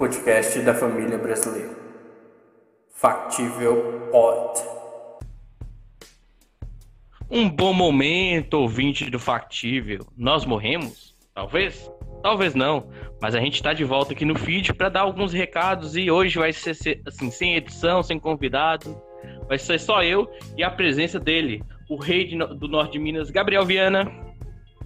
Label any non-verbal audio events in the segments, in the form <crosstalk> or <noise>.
podcast da família brasileira. Factível Pod. Um bom momento, ouvinte do Factível. Nós morremos? Talvez? Talvez não. Mas a gente está de volta aqui no feed para dar alguns recados e hoje vai ser assim, sem edição, sem convidado. Vai ser só eu e a presença dele, o rei de, do norte de Minas, Gabriel Viana.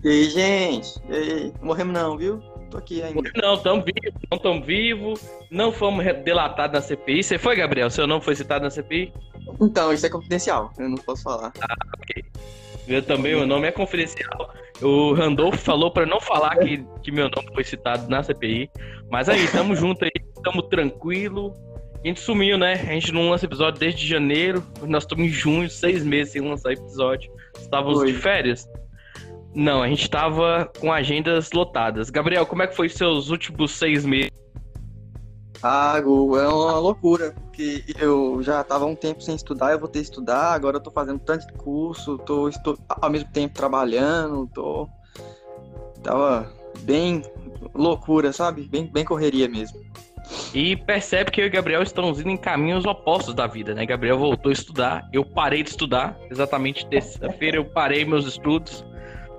E aí, gente? E aí? Morremos não, viu? Tô aqui ainda. Não, estamos vivos, não estamos vivos, não fomos delatados na CPI. Você foi, Gabriel? Seu nome foi citado na CPI? Então, isso é confidencial, eu não posso falar. Ah, ok. Eu também, o nome é confidencial. O Randolph falou para não falar que, que meu nome foi citado na CPI. Mas aí, tamo <laughs> junto aí, tamo tranquilo. A gente sumiu, né? A gente não lança episódio desde janeiro. Nós estamos em junho, seis meses sem lançar episódio. Estávamos Oi. de férias. Não, a gente tava com agendas lotadas. Gabriel, como é que foi seus últimos seis meses? Ah, Gu, é uma loucura, porque eu já tava um tempo sem estudar, eu vou ter que estudar, agora eu tô fazendo tanto curso, tô estou, ao mesmo tempo trabalhando, tô. Tava bem loucura, sabe? Bem, bem correria mesmo. E percebe que eu e Gabriel estamos indo em caminhos opostos da vida, né? Gabriel voltou a estudar, eu parei de estudar, exatamente terça-feira eu parei meus estudos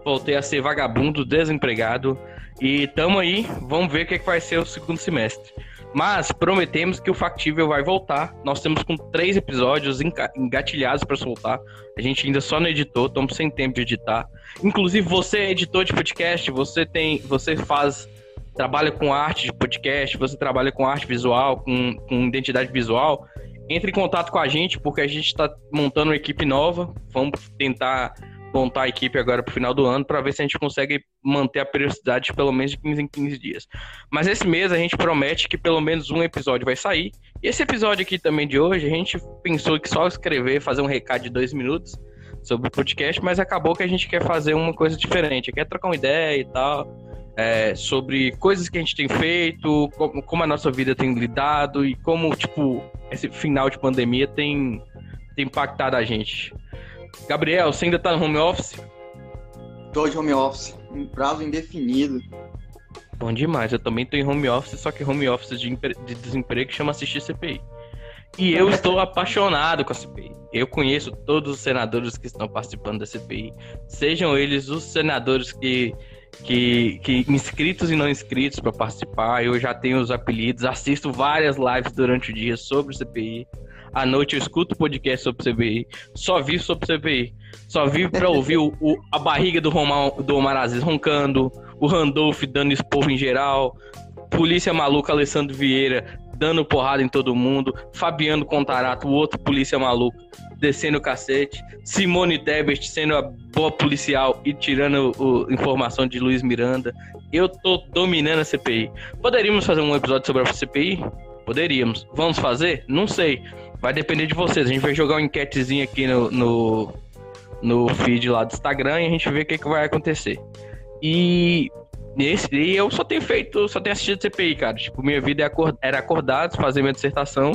voltei a ser vagabundo, desempregado. E tamo aí, vamos ver o que, é que vai ser o segundo semestre. Mas prometemos que o Factível vai voltar. Nós temos com três episódios engatilhados para soltar. A gente ainda só não editou, estamos sem tempo de editar. Inclusive, você é editor de podcast, você tem. Você faz. Trabalha com arte de podcast, você trabalha com arte visual, com, com identidade visual. Entre em contato com a gente, porque a gente está montando uma equipe nova. Vamos tentar montar a equipe agora pro final do ano para ver se a gente consegue manter a periodicidade de pelo menos de 15 em 15 dias. Mas esse mês a gente promete que pelo menos um episódio vai sair. E esse episódio aqui também de hoje, a gente pensou que só escrever, fazer um recado de dois minutos sobre o podcast, mas acabou que a gente quer fazer uma coisa diferente, quer trocar uma ideia e tal. É, sobre coisas que a gente tem feito, como, como a nossa vida tem lidado e como, tipo, esse final de pandemia tem, tem impactado a gente. Gabriel, você ainda tá no home office? Tô de home office, um prazo indefinido. Bom demais, eu também tô em home office, só que home office de, de desemprego chama assistir CPI. E eu estou apaixonado com a CPI. Eu conheço todos os senadores que estão participando da CPI, sejam eles os senadores que, que, que inscritos e não inscritos para participar. Eu já tenho os apelidos, assisto várias lives durante o dia sobre o CPI. À noite eu escuto podcast sobre CPI. Só vi sobre CPI. Só vi pra ouvir o, o, a barriga do, Romão, do Omar Aziz roncando, o Randolph dando esporro em geral, polícia maluca Alessandro Vieira dando porrada em todo mundo, Fabiano Contarato, o outro polícia maluco, descendo o cacete, Simone Tebet sendo a boa policial e tirando o, informação de Luiz Miranda. Eu tô dominando a CPI. Poderíamos fazer um episódio sobre a CPI? Poderíamos. Vamos fazer? Não sei. Vai depender de vocês. A gente vai jogar uma enquetezinha aqui no, no, no feed lá do Instagram e a gente vê o que, que vai acontecer. E nesse e eu só tenho feito, só tenho assistido CPI, cara. Tipo, minha vida é era acordar, fazer minha dissertação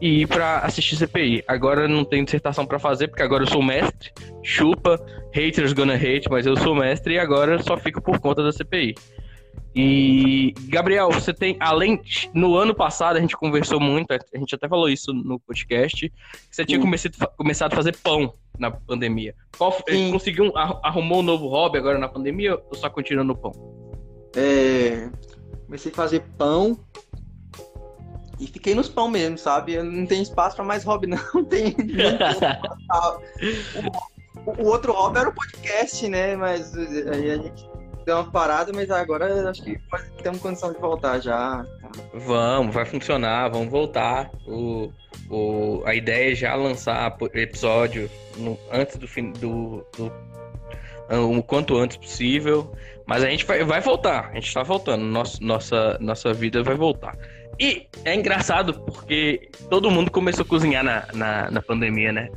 e ir pra assistir CPI. Agora não tenho dissertação para fazer, porque agora eu sou mestre. Chupa, haters gonna hate, mas eu sou mestre e agora só fico por conta da CPI. E, Gabriel, você tem, além, no ano passado a gente conversou muito, a gente até falou isso no podcast, que você tinha começado, começado a fazer pão na pandemia. Qual, conseguiu, arrumou um novo hobby agora na pandemia ou só continua no pão? É, comecei a fazer pão e fiquei nos pão mesmo, sabe? Eu não tem espaço para mais hobby, <laughs> não. tem. <laughs> o, o, outro hobby era o podcast, né? Mas aí a gente deu uma parada, mas agora acho que temos condição de voltar já. Vamos, vai funcionar, vamos voltar. O, o, a ideia é já lançar episódio no, antes do fim do, do o quanto antes possível. Mas a gente vai, vai voltar, a gente tá voltando, nossa, nossa, nossa vida vai voltar. E é engraçado porque todo mundo começou a cozinhar na, na, na pandemia, né?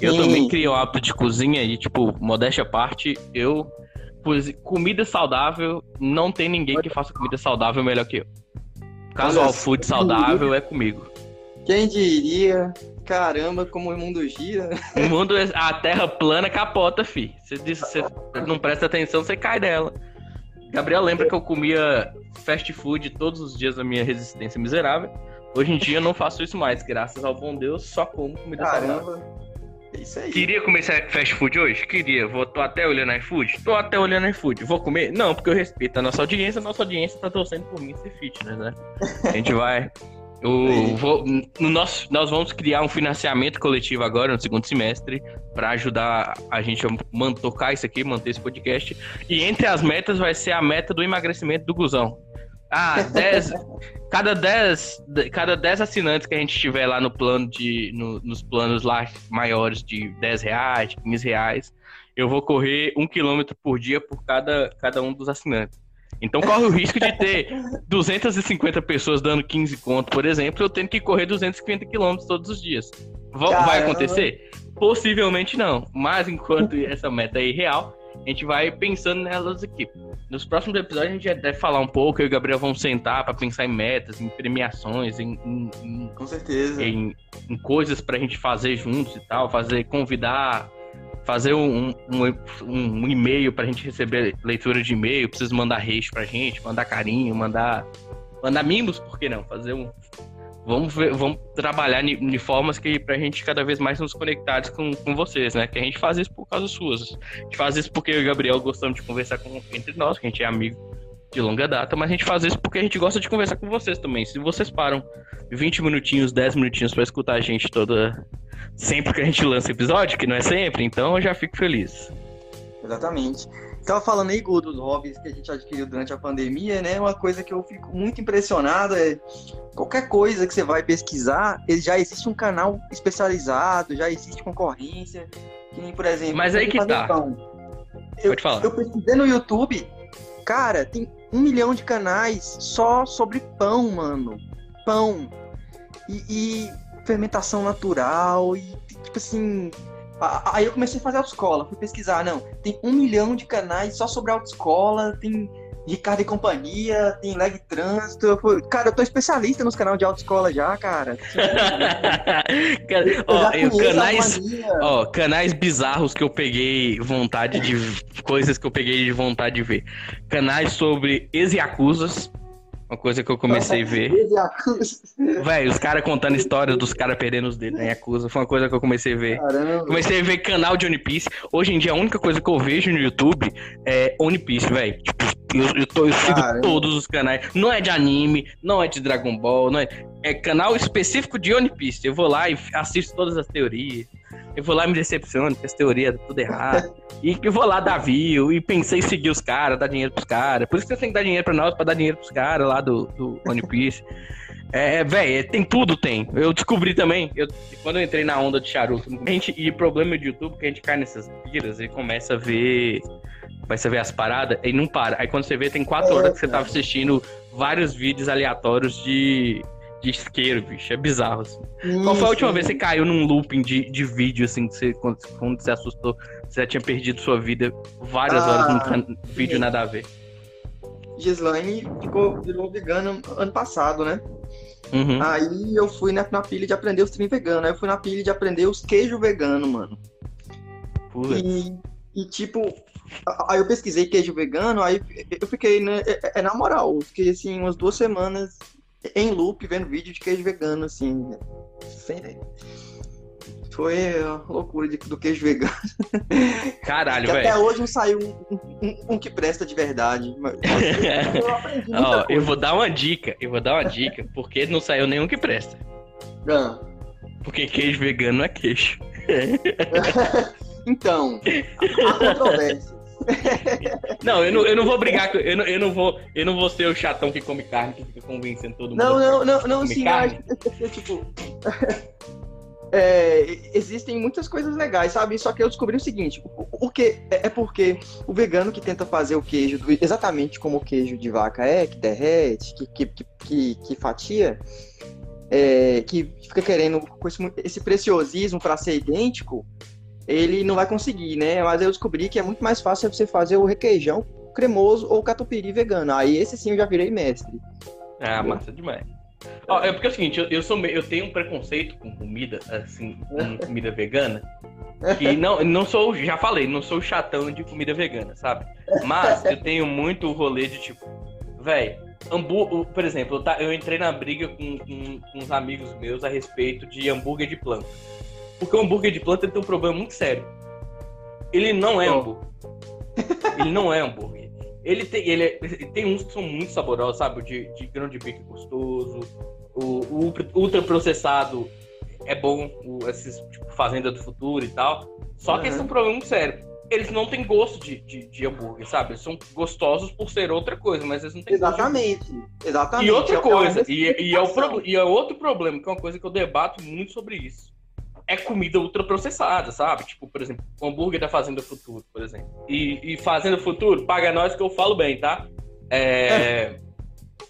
Eu Sim. também criei o hábito de cozinha e, tipo, modéstia à parte, eu comida saudável, não tem ninguém que faça comida saudável melhor que eu. Casual food saudável é comigo. Quem diria? Caramba, como o mundo gira. O mundo, a terra plana capota, fi. Você, diz, você não presta atenção, você cai dela. Gabriel lembra que eu comia fast food todos os dias da minha resistência miserável. Hoje em dia eu não faço isso mais, graças ao bom Deus, só como comida saudável. É isso aí. Queria comer fast food hoje? Queria. Vou, tô até olhando iFood? Tô até olhando iFood. Vou comer? Não, porque eu respeito a nossa audiência. A nossa audiência tá torcendo por mim ser fitness, né? A gente vai. Eu <laughs> vou, no nosso, nós vamos criar um financiamento coletivo agora, no segundo semestre, para ajudar a gente a tocar isso aqui, manter esse podcast. E entre as metas vai ser a meta do emagrecimento do Guzão. Ah, 10. cada 10 cada 10 assinantes que a gente tiver lá no plano de. no- nos planos lá maiores de 10 reais, de 15 reais, eu vou correr um quilômetro por dia por cada, cada um dos assinantes. Então corre o risco de ter 250 pessoas dando 15 conto, por exemplo, eu tendo que correr 250 quilômetros todos os dias. Va- Vai Caramba. acontecer? Possivelmente não. Mas enquanto essa meta é irreal, a gente vai pensando nelas aqui. Nos próximos episódios a gente deve falar um pouco, eu e o Gabriel vamos sentar para pensar em metas, em premiações, em, em- em Com certeza. em, em coisas pra gente fazer juntos e tal, fazer, convidar, fazer um, um, um, um e-mail pra gente receber leitura de e-mail, precisa mandar reis pra gente, mandar carinho, mandar mandar mimos, por que não? Fazer um Vamos, ver, vamos trabalhar de, formas que pra gente cada vez mais nos conectados com, com vocês, né? Que a gente faz isso por causa suas. A gente faz isso porque eu e o Gabriel gostamos de conversar com, entre nós, que a gente é amigo de longa data, mas a gente faz isso porque a gente gosta de conversar com vocês também. Se vocês param 20 minutinhos, 10 minutinhos pra escutar a gente toda. Sempre que a gente lança episódio, que não é sempre, então eu já fico feliz. Exatamente. Tava falando aí, Gu, dos hobbies que a gente adquiriu durante a pandemia, né? Uma coisa que eu fico muito impressionado é qualquer coisa que você vai pesquisar, já existe um canal especializado, já existe concorrência. Que nem, por exemplo, Mas aí que tá. pão. Eu, Pode falar. eu pesquisei no YouTube, cara, tem um milhão de canais só sobre pão, mano. Pão. E, e fermentação natural, e tipo assim. Aí eu comecei a fazer autoescola, fui pesquisar, não. Tem um milhão de canais só sobre autoescola, tem Ricardo e Companhia, tem Leg Trânsito. Eu fui- Cara, eu tô especialista nos canais de autoescola já, cara. Ó, já eu- canais, ó, canais bizarros que eu peguei vontade de. coisas que eu peguei de vontade de ver. Canais sobre ex-yakuzas. Uma coisa que eu comecei a ver. Velho, os caras contando histórias dos caras perdendo os dedos na Yakuza. Foi uma coisa que eu comecei a ver. Caramba. Comecei a ver canal de One Piece. Hoje em dia, a única coisa que eu vejo no YouTube é One Piece, velho. Tipo, eu, eu, tô- eu sigo Caramba. todos os canais. Não é de anime, não é de Dragon Ball, não é. É canal específico de One Piece. Eu vou lá e assisto todas as teorias. Eu vou lá e me decepciono, porque as teorias tudo errado. <laughs> e eu vou lá dar view e pensei em seguir os caras, dar dinheiro pros caras. Por isso que você tem que dar dinheiro pra nós, pra dar dinheiro pros caras lá do, do One Piece. <laughs> É, velho, tem tudo, tem. Eu descobri também, eu, quando eu entrei na onda de charuto, a gente, e problema de YouTube, que a gente cai nessas piras e começa a ver. Começa a ver as paradas e não para. Aí quando você vê, tem quatro É, horas que você tava assistindo vários vídeos aleatórios de, de isqueiro, bicho. É bizarro, assim. Qual foi a última vez que você caiu num looping de, de vídeo, assim, que você, quando, quando você assustou, você já tinha perdido sua vida várias Ah, horas num can- vídeo sim. nada a ver? Gislaine ficou, virou vegana ano passado, né? Uhum. Aí eu fui na, na pilha de aprender os trem vegano. Aí eu fui na pilha de aprender os queijo vegano, mano. Putz. E, e, tipo, aí eu pesquisei queijo vegano, aí eu fiquei, né? É, é na moral, eu fiquei assim umas duas semanas em loop vendo vídeo de queijo vegano, assim. Sem... Foi a loucura de- do queijo vegano. <laughs> Caralho, que até velho. hoje não saiu um, um- um que presta de verdade. <laughs> Eu Ó, eu vou dar uma dica, eu vou dar uma dica, porque não saiu nenhum que presta. Ah. Porque queijo vegano não é queijo. <laughs> Então, há controvérsias. Não, eu não, eu não vou brigar com. Eu não, eu, não vou, eu não vou ser o chatão que come carne, que fica convencendo todo mundo. Não, não, não, não, sim, mas, <laughs> tipo. <laughs> é, existem muitas coisas legais, sabe? Só que eu descobri o seguinte: o, o que é é porque o vegano que tenta fazer o queijo do- exatamente como o queijo de vaca é, que derrete, que, que, que, que- que fatia, é, que fica querendo com esse, esse preciosismo para ser idêntico, ele não vai conseguir, né? Mas eu descobri que é muito mais fácil você fazer o requeijão cremoso ou catupiry vegano. Aí esse sim eu já virei mestre. Ah, massa demais. Ó, é porque é o seguinte, eu, eu sou eu tenho um preconceito com comida, assim, com <laughs> comida vegana. E não, não sou, já falei, não sou chatão de comida vegana, sabe? Mas eu tenho muito rolê de tipo, velho, hambúrguer, por exemplo, eu, tá, eu entrei na briga com, com, com uns amigos meus a respeito de hambúrguer de planta. Porque o hambúrguer de planta tem um problema muito sério. Ele não é hambúrguer. Ele não é hambúrguer. Ele tem, ele, é, tem uns que são muito saborosos, sabe? De, de grão de bico gostoso. O, o ultra, processado é bom, o, esses tipo, Fazenda do Futuro e tal. Só que esse é um problema muito sério. Eles não têm gosto de, de, de, hambúrguer, sabe? Eles são gostosos por ser outra coisa, mas eles não têm Exatamente. Gosto Exatamente. E outra é coisa, e, e, é o e é outro problema, que é uma coisa que eu debato muito sobre isso. É comida ultraprocessada, sabe? Tipo, por exemplo, o hambúrguer da Fazenda Futuro, por exemplo. E, e Fazenda Futuro, paga nós que eu falo bem, tá? É.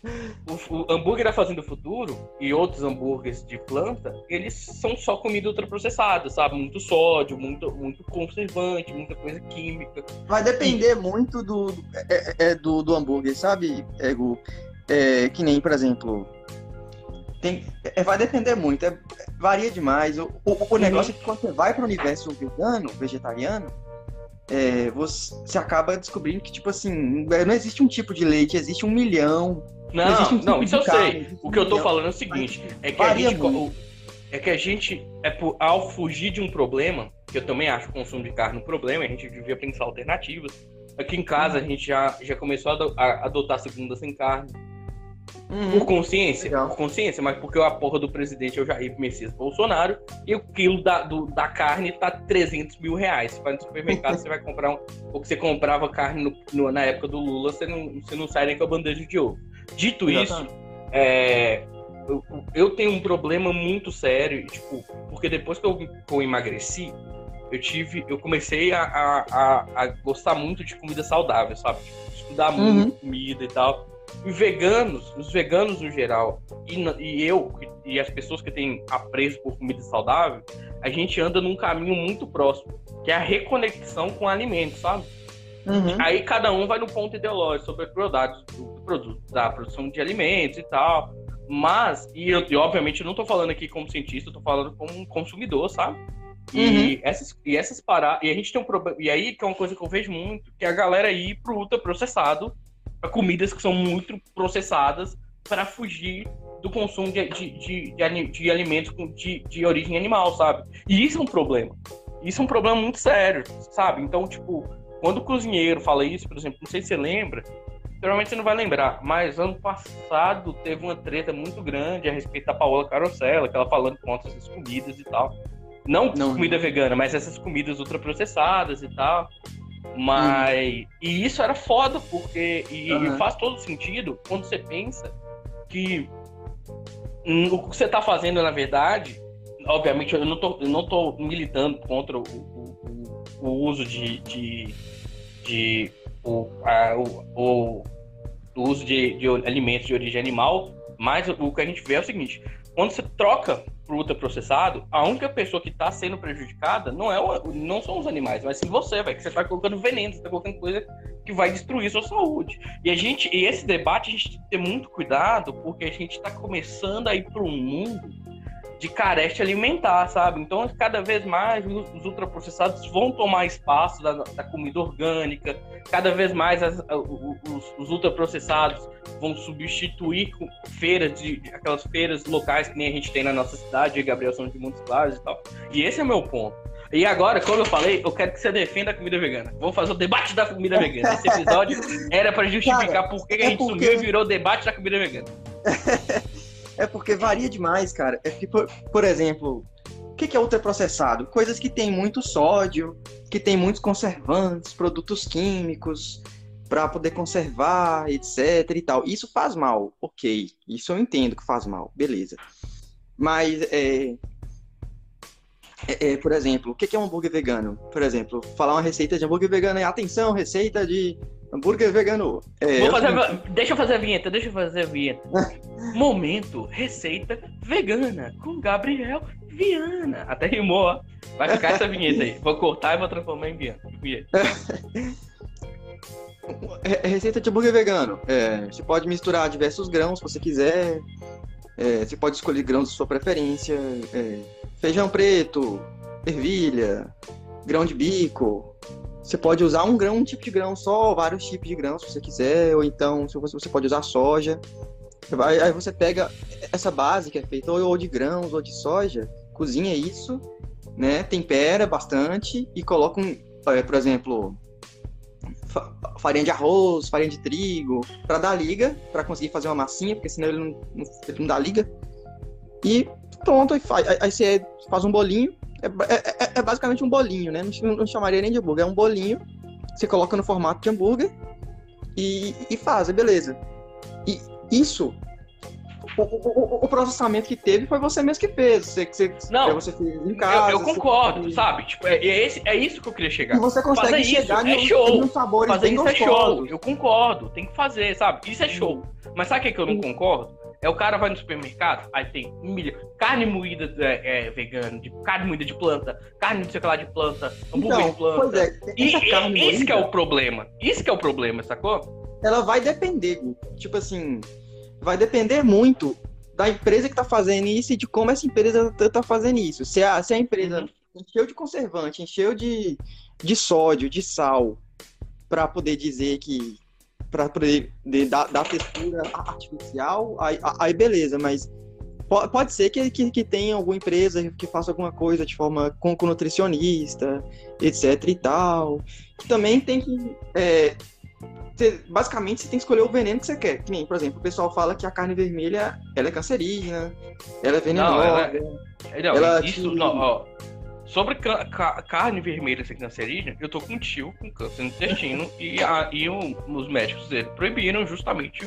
<laughs> o, o, hambúrguer da Fazenda Futuro e outros hambúrgueres de planta, eles são só comida ultraprocessada, sabe? Muito sódio, muito, muito conservante, muita coisa química. Vai depender e... muito do, é, é, do, do hambúrguer, sabe, Ego? É, que nem, por exemplo, tem, é, vai depender muito, é, varia demais. O, o, o negócio é que quando você vai para o universo vegano, vegetariano, é, você acaba descobrindo que, tipo assim, não existe um tipo de leite, existe um milhão não, não, um tipo não isso eu carne, sei. O que eu tô falando é o seguinte: é que a gente. O, é que a gente, é por, ao fugir de um problema, que eu também acho o consumo de carne um problema, a gente devia pensar alternativas. Aqui em casa a gente já, já começou a adotar segunda sem carne. Uhum. Por consciência, Legal. por consciência, mas porque a porra do presidente é o Jair Messias Bolsonaro e o quilo da, do, da carne tá 300 mil reais. Você vai no supermercado, você vai comprar um. Ou que você comprava carne no, no, na época do Lula, você não, você não sai nem com a bandeja de ouro. Dito Exatamente. isso, é, eu, eu, tenho um problema muito sério, tipo, porque depois que eu, que eu emagreci, eu tive, eu comecei a, a, a, gostar muito de comida saudável, sabe? Tipo, estudar uhum. muito comida e tal. E veganos, os veganos no geral, e, e eu, e as pessoas que têm apreço por comida saudável, a gente anda num caminho muito próximo, que é a reconexão com alimentos, sabe? Uhum. Aí cada um vai no ponto ideológico sobre a crueldade do, produto, da produção de alimentos e tal. Mas, e, eu, e obviamente eu não tô falando aqui como cientista, eu tô falando como consumidor, sabe? E uhum. essas, e essas paradas. E a gente tem um problema. E aí que é uma coisa que eu vejo muito, que é a galera ir pro ultraprocessado, comidas que são muito processadas, para fugir do consumo de, de, de, de, de alimentos de, de origem animal, sabe? E isso é um problema. Isso é um problema muito sério, sabe? Então, tipo, quando o cozinheiro fala isso, por exemplo, não sei se você lembra, provavelmente você não vai lembrar, mas ano passado teve uma treta muito grande a respeito da Paola Carosella, que ela falando contra essas comidas e tal. Não, não comida não. vegana, mas essas comidas ultraprocessadas e tal. Mas. Hum. E isso era foda, porque. E, uhum. e, faz todo sentido quando você pensa que o que você tá fazendo, na verdade. Obviamente, eu não tô, eu não tô militando contra o, o, o uso de, de de o, a, o, o, uso de, de alimentos de origem animal, mas o que a gente vê é o seguinte: quando você troca ultraprocessado, a única pessoa que está sendo prejudicada não, é o, não são os animais, mas sim você, véio, que você está colocando veneno, você está colocando coisa que vai destruir sua saúde. E a gente, e esse debate a gente tem que ter muito cuidado, porque a gente está começando a ir para um mundo de careste alimentar, sabe? Então, cada vez mais os ultraprocessados vão tomar espaço da, da comida orgânica, cada vez mais as, os, os, ultraprocessados vão substituir feiras, de, aquelas feiras locais que nem a gente tem na nossa cidade, Gabriel São de Montes Claros e tal. E esse é o meu ponto. E agora, como eu falei, eu quero que você defenda a comida vegana. Vamos fazer o debate da comida vegana. Esse episódio <laughs> era para justificar Cara, por que, é a gente porque... sumiu e virou o debate da comida vegana. <laughs> É porque varia demais, cara. É que, por, por exemplo, o que é ultraprocessado? Coisas que tem muito sódio, que tem muitos conservantes, produtos químicos para poder conservar, etc e tal. Isso faz mal, ok. Isso eu entendo que faz mal, beleza. Mas, é, é, é, por exemplo, o que é um hambúrguer vegano? Por exemplo, falar uma receita de hambúrguer vegano é atenção, receita de Hambúrguer vegano. É, Vou fazer. Deixa eu fazer a vinheta, deixa eu fazer a vinheta. <laughs> Momento, receita vegana com Gabriel Viana. Até rimou, ó. Vai ficar essa vinheta aí. Vou cortar e vou transformar em vinheta. <laughs> receita de hambúrguer vegano. É, você pode misturar diversos grãos se você quiser. É, você pode escolher grãos de sua preferência. É, feijão preto, ervilha, grão de bico. Você pode usar um grão, um tipo de grão só, vários tipos de grãos se você quiser, ou então se você, você pode usar soja. Aí, você pega essa base que é feita ou de grãos ou de soja, cozinha isso, né? Tempera bastante e coloca um, é, por exemplo, fa- farinha de arroz, farinha de trigo, para dar liga, para conseguir fazer uma massinha, porque senão ele não, ele não dá liga. E pronto, aí- aí você faz um bolinho. É, é- é- é basicamente um bolinho, né? Não, não chamaria nem de hambúrguer, é um bolinho. Você coloca no formato de hambúrguer e, e faz, é beleza. E isso, o, o- o- processamento que teve foi você mesmo que fez. Você, você, Não, você fez em casa. eu, eu concordo, sabe? Tipo, é, é, esse, é isso que eu queria chegar. E você consegue Fazer isso chegar é em, show. em uns sabores Fazer isso é show. Eu concordo, tem que fazer, sabe? Isso é show. Mas sabe o que, que eu não concordo? É o cara vai no supermercado, aí tem milhão. Carne moída é, é, vegana, de, carne moída de planta, carne não sei o que lá de planta, hambúrguer Então, de planta. pois é, E, e esse que é moída, o problema. Isso que é o problema, sacou? ela vai depender, tipo assim, vai depender muito da empresa que tá fazendo isso e de como essa empresa tá- tá fazendo isso. Se a, se a empresa Uhum. encheu de conservante, encheu de, de sódio, de sal, para poder dizer que para poder de- dar, dar textura artificial, aí, aí beleza, mas po- pode ser que, que, que tenha alguma empresa que faça alguma coisa de forma com, com nutricionista, etc e tal. Que também tem que. é, ter- basicamente, você tem que escolher o veneno que você quer. Que nem, por exemplo, o pessoal fala que a carne vermelha ela é cancerígena, ela é venenosa. Não, ela É, Não, Ela isso, te- não, ó. Sobre ca- ca- carne vermelha sem cancerígena, eu tô com um tio com câncer no intestino e, a, e o- os médicos dele proibiram justamente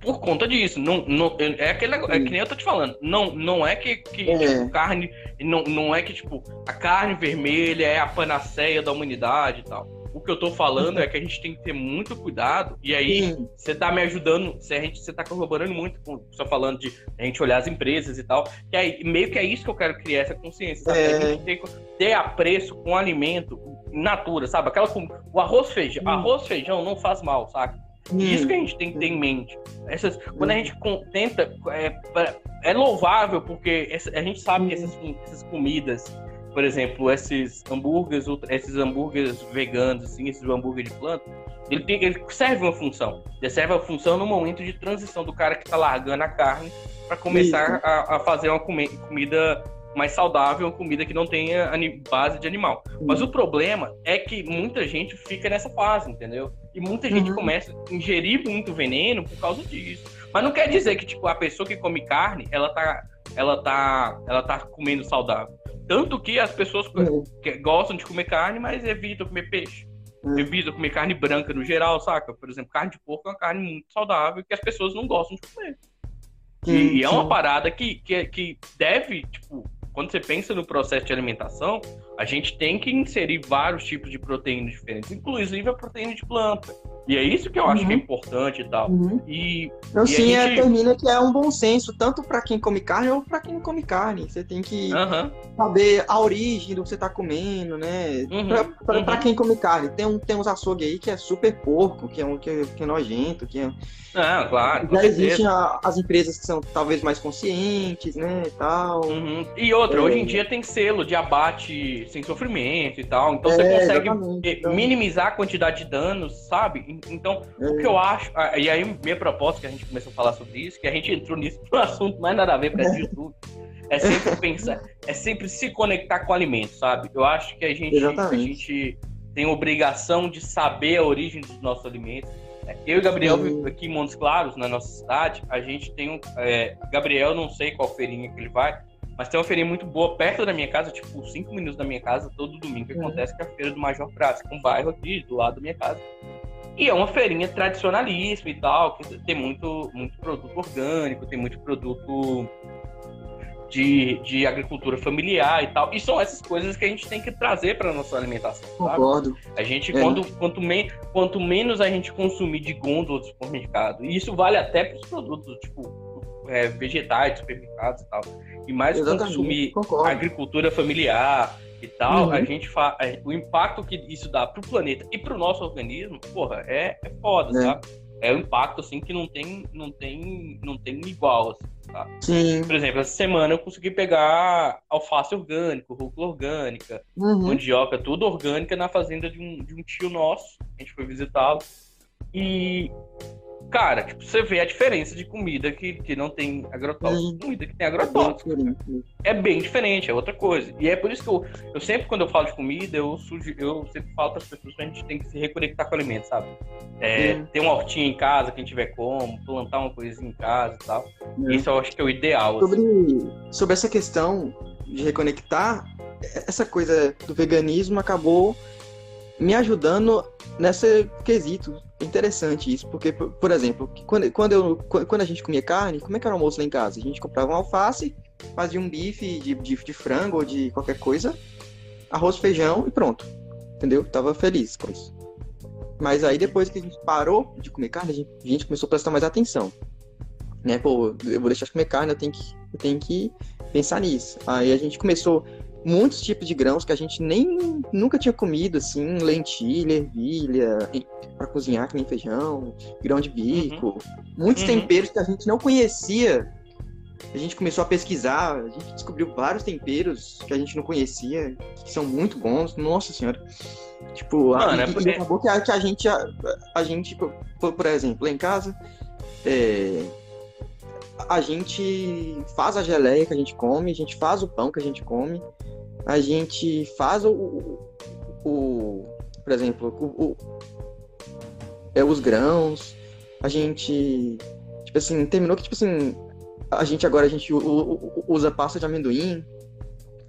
por conta disso. Não, não, é, aquele, negócio- é que nem eu tô te falando. Não, não é que, que É. tipo, carne. Não, não é que, tipo, a carne vermelha é a panaceia da humanidade e tal. O que eu tô falando é que a gente tem que ter muito cuidado. E aí, você tá me ajudando, você, a gente, você tá corroborando muito com só falando de a gente olhar as empresas e tal. Que aí, meio que é isso que eu quero criar essa consciência, sabe? É. A gente ter, ter apreço com o alimento natura, sabe? Aquela com o arroz feijão, Hum. arroz feijão não faz mal, saca? Isso que a gente tem que ter em mente. Essas, quando a gente tenta. É, é louvável, porque a gente sabe que essas, essas comidas, por exemplo, esses hambúrgueres, esses hambúrgueres veganos, assim, esses hambúrgueres de planta, ele, tem, ele serve uma função. Ele serve a função no momento de transição do cara que tá largando a carne para começar a, a fazer uma come- comida mais saudável, uma comida que não tenha base de animal. Mas o problema é que muita gente fica nessa fase, entendeu? E muita gente Uhum. começa a ingerir muito veneno por causa disso. Mas não quer dizer que, tipo, a pessoa que come carne, ela tá, ela tá, ela tá comendo saudável. Tanto que as pessoas que gostam de comer carne, mas evitam comer peixe. Uhum. Evitam comer carne branca no geral, saca? Por exemplo, carne de porco é uma carne muito saudável que as pessoas não gostam de comer. E, é uma parada que, que, que deve, tipo, quando você pensa no processo de alimentação, a gente tem que inserir vários tipos de proteínas diferentes, inclusive a proteína de planta. E é isso que eu acho Uhum. que é importante e tal. Uhum. E Então, E sim, é, gente- termina que é um bom senso, tanto para quem come carne ou para quem não come carne. Você tem que aham, saber a origem do que você tá comendo, né? Uhum, Pra, pra- uhum. quem come carne, tem, um, tem uns açougue aí que é super porco, que é, um, que, é, que é nojento, que é... ah, claro, Já existem a- as empresas que são talvez mais conscientes, né, e tal. Uhum. E outra, É. hoje em dia tem selo de abate sem sofrimento e tal, então É, você consegue exatamente, eh, minimizar a quantidade de danos, sabe? Então, É. o que eu acho, ah, e aí minha proposta que a gente começou a falar sobre isso, que a gente entrou nisso <laughs> no assunto mais nada a ver para YouTube, é sempre pensar, é sempre se conectar com o alimento, sabe? Eu acho que a gente, a gente tem obrigação de saber a origem dos nossos alimentos. Eu e Gabriel, Sim. aqui em Montes Claros, na nossa cidade, a gente tem um. é, Gabriel, não sei qual feirinha que ele vai, mas tem uma feirinha muito boa perto da minha casa, tipo, cinco minutos da minha casa, todo domingo que Uhum. acontece, que é a Feira do Major Praça, que é um bairro aqui do lado da minha casa. E é uma feirinha tradicionalíssima e tal, que tem muito, muito produto orgânico, tem muito produto de, de agricultura familiar e tal. E são essas coisas que a gente tem que trazer para nossa alimentação, sabe? Concordo. A gente, É. quando, quanto, men quanto menos a gente consumir de gôndola do supermercado, e isso vale até para os produtos, tipo, é, vegetais supermercados e tal, e mais Exatamente. consumir Concordo. agricultura familiar e tal, Uhum. a gente fa é, o impacto que isso dá pro planeta e pro nosso organismo, porra, é, é foda, É. sabe? É um impacto assim que não tem, não tem, não tem igual. assim. Tá? Sim. Por exemplo, essa semana eu consegui pegar alface orgânico, rúcula orgânica, Uhum. mandioca, tudo orgânica na fazenda de um, de um tio nosso. A gente foi visitá-lo. E, cara, tipo, você vê a diferença de comida que, que não tem agrotóxico e comida que tem É bem agrotóxico. diferente. É bem diferente, é outra coisa. E é por isso que eu, eu sempre, quando eu falo de comida, eu, sugi- eu sempre falo para as pessoas que a gente tem que se reconectar com o alimento, sabe? É, ter uma hortinha em casa, quem tiver como, plantar uma coisinha em casa e tal. É. Isso eu acho que é o ideal. assim. Sobre, sobre essa questão de reconectar, essa coisa do veganismo acabou me ajudando nesse quesito. Interessante isso, porque, por exemplo, quando, quando, eu, quando a gente comia carne, como é que era o almoço lá em casa? A gente comprava uma alface, fazia um bife de, de, de frango ou de qualquer coisa, arroz, feijão e pronto. Entendeu? Tava feliz com isso. Mas aí depois que a gente parou de comer carne, a gente, a gente começou a prestar mais atenção. Né, pô, eu vou deixar de comer carne, eu tenho que, eu tenho que pensar nisso. Aí a gente começou muitos tipos de grãos que a gente nem nunca tinha comido, assim, lentilha, ervilha, para cozinhar que nem feijão, grão de bico, muitos Uhum. temperos que a gente não conhecia. A gente começou a pesquisar, a gente descobriu vários temperos que a gente não conhecia, que são muito bons. Nossa senhora. Tipo, a- Mano, é porque- e acabou que a, que a gente, a, a gente, por, por exemplo, lá em casa, é, a gente faz a geleia que a gente come, a gente faz o pão que a gente come, a gente faz o, o, o- por exemplo, o, é, os grãos, a gente, tipo assim, terminou que, tipo assim, a gente agora a gente usa pasta de amendoim,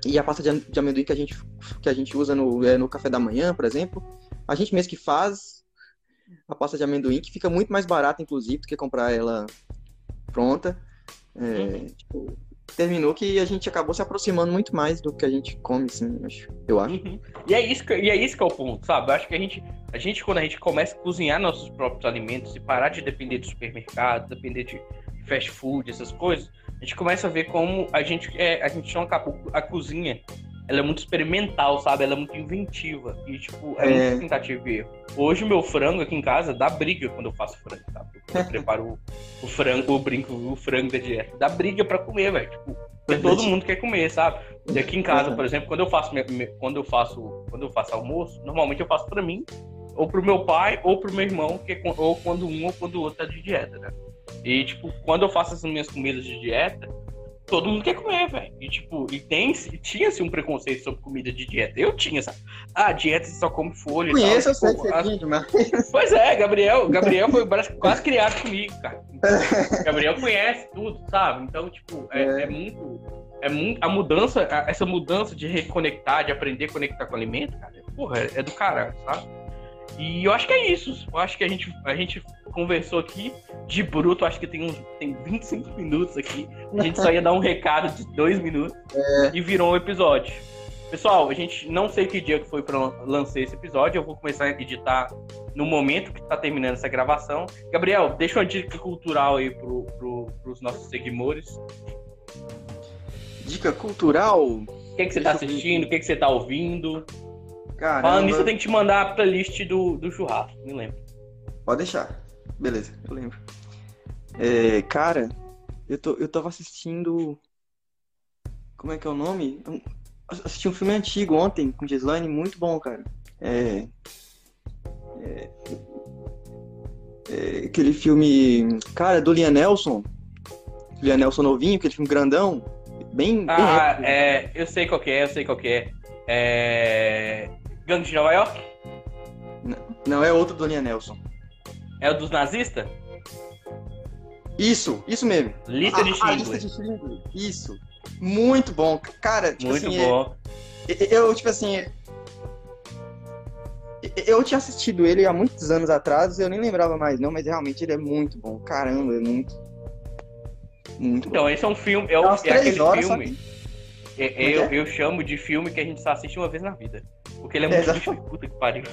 e a pasta de, am- de amendoim que a gente, que a gente usa no, é, no café da manhã, por exemplo, a gente mesmo que faz a pasta de amendoim, que fica muito mais barata, inclusive, do que comprar ela pronta. É, tipo, terminou que a gente acabou se aproximando muito mais do que a gente come, assim, eu acho. Uhum. E é isso que, e é isso que é o ponto, sabe? Eu acho que a gente, a gente, quando a gente começa a cozinhar nossos próprios alimentos e parar de depender de supermercado, depender de fast food, essas coisas, a gente começa a ver como a gente é, a gente chama a cozinha, ela é muito experimental, sabe? Ela é muito inventiva e tipo, é, É. muito tentativa e erro. Hoje meu frango aqui em casa dá briga quando eu faço frango, sabe? Eu <laughs> preparo o, o frango, o brinco, o frango da dieta. Dá briga pra comer, velho. Tipo, porque todo mundo quer comer, sabe? E aqui em casa, por exemplo, quando eu faço quando eu faço quando eu faço almoço, normalmente eu faço pra mim, ou pro meu pai, ou pro meu irmão, que é ou quando um ou quando o outro tá de dieta, né? E tipo, quando eu faço as minhas comidas de dieta, todo mundo quer comer, velho. E tipo, e tem e tinha-se um preconceito sobre comida de dieta. Eu tinha, sabe? Ah, dieta você só come folha e tal. Conheço, eu Tipo, sei que você as- tinha demais. <laughs> Pois é, Gabriel, Gabriel foi quase criado comigo, cara. <laughs> Gabriel conhece tudo, sabe? Então, tipo, é, É. é muito. É muito. A mudança, essa mudança de reconectar, de aprender a conectar com o alimento, cara, porra, é, é do caralho, sabe? E eu acho que é isso. Eu acho que a gente, a gente conversou aqui de bruto, acho que tem uns tem 25 minutos aqui. A gente só ia dar um recado de dois minutos e virou um episódio. Pessoal, a gente não sei que dia que foi para lançar esse episódio. Eu vou começar a editar no momento que tá terminando essa gravação. Gabriel, deixa uma dica cultural aí pro, pro, pros nossos seguidores. Dica cultural? O que, que você tá ver assistindo? O que, que você tá ouvindo? Caramba. Falando nisso, eu tenho que te mandar a playlist do, do churrasco, me lembro. Pode deixar. Beleza, eu lembro. É, cara, eu, tô, eu tava assistindo. Como é que é o nome? Eu assisti um filme antigo ontem com Gislaine, muito bom, cara. É, é, é, aquele filme. Cara, do Liam Nelson. Liam Nelson novinho, aquele filme grandão. Bem. bem Ah, épico. é, eu sei qual que é, eu sei qual que é. É. Gangue de Nova York? Não, é outro do Nelson. É o dos nazistas? Isso, isso mesmo. Lista de a, a lista Schindler. de Schindler. Isso. Muito bom. Cara, tipo Muito assim, bom. Eu, tipo assim. Eu tinha assistido ele há muitos anos atrás, eu nem lembrava mais, não, mas realmente ele é muito bom. Caramba, é muito. Muito bom. Então, esse é um filme, é, o- É é aquele horas, filme. é- é eu, eu chamo de filme que a gente só assiste uma vez na vida. Porque ele é É, muito triste, puta que pariu.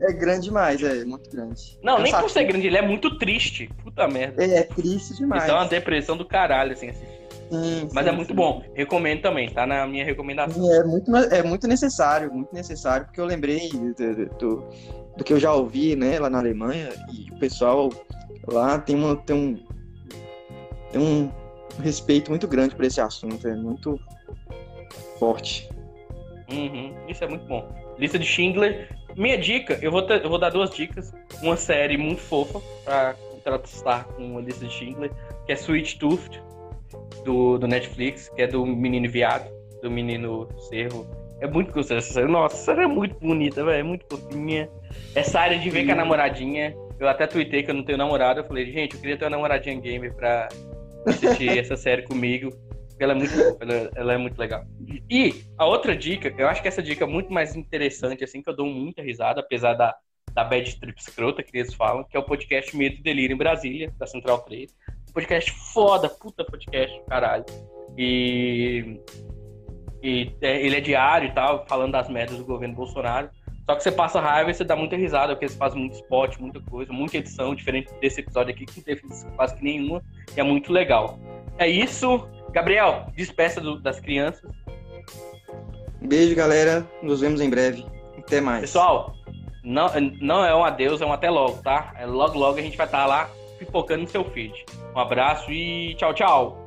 É grande demais, é muito grande. Não, nem por ser grande, ele é muito triste. Puta merda. É, é triste demais. Isso é uma depressão do caralho, assim, assistir. Sim, Mas sim, é muito sim. bom. Recomendo também, tá na minha recomendação. É muito, é muito necessário, muito necessário, porque eu lembrei do, do, do- que eu já ouvi, né, lá na Alemanha, e o pessoal lá tem, uma, tem um. Tem um respeito muito grande por esse assunto, é muito forte. Uhum, isso é muito bom. Lista de Schindler. Minha dica, eu vou, ter, eu vou dar duas dicas. Uma série muito fofa pra contrastar com a lista de Schindler, que é Sweet Tooth, do, do Netflix, que é do menino viado, do menino cervo. É muito gostoso essa série. Nossa, essa série é muito bonita, velho. É muito fofinha. Essa área de ver com a namoradinha. Eu até tuitei que eu não tenho namorada. Eu falei, gente, eu queria ter uma namoradinha gamer pra assistir <laughs> essa série comigo. Ela é muito ela, ela, é muito legal. E a outra dica, eu acho que essa dica é muito mais interessante, assim, que eu dou muita risada, apesar da, da bad trip escrota que eles falam, que é o podcast Medo e Delírio em Brasília, da Central 3. Podcast foda, puta podcast, caralho. E e é, ele é diário e tal, falando das merdas do governo Bolsonaro. Só que você passa raiva e você dá muita risada, porque eles fazem muito spot, muita coisa, muita edição, diferente desse episódio aqui, que não teve quase que nenhuma, e é muito legal. É isso. Gabriel, despeça do, das crianças. Beijo, galera. Nos vemos em breve. Até mais. Pessoal, não, não é um adeus, é um até logo, tá? É logo, logo a gente vai estar lá pipocando no seu feed. Um abraço e tchau, tchau.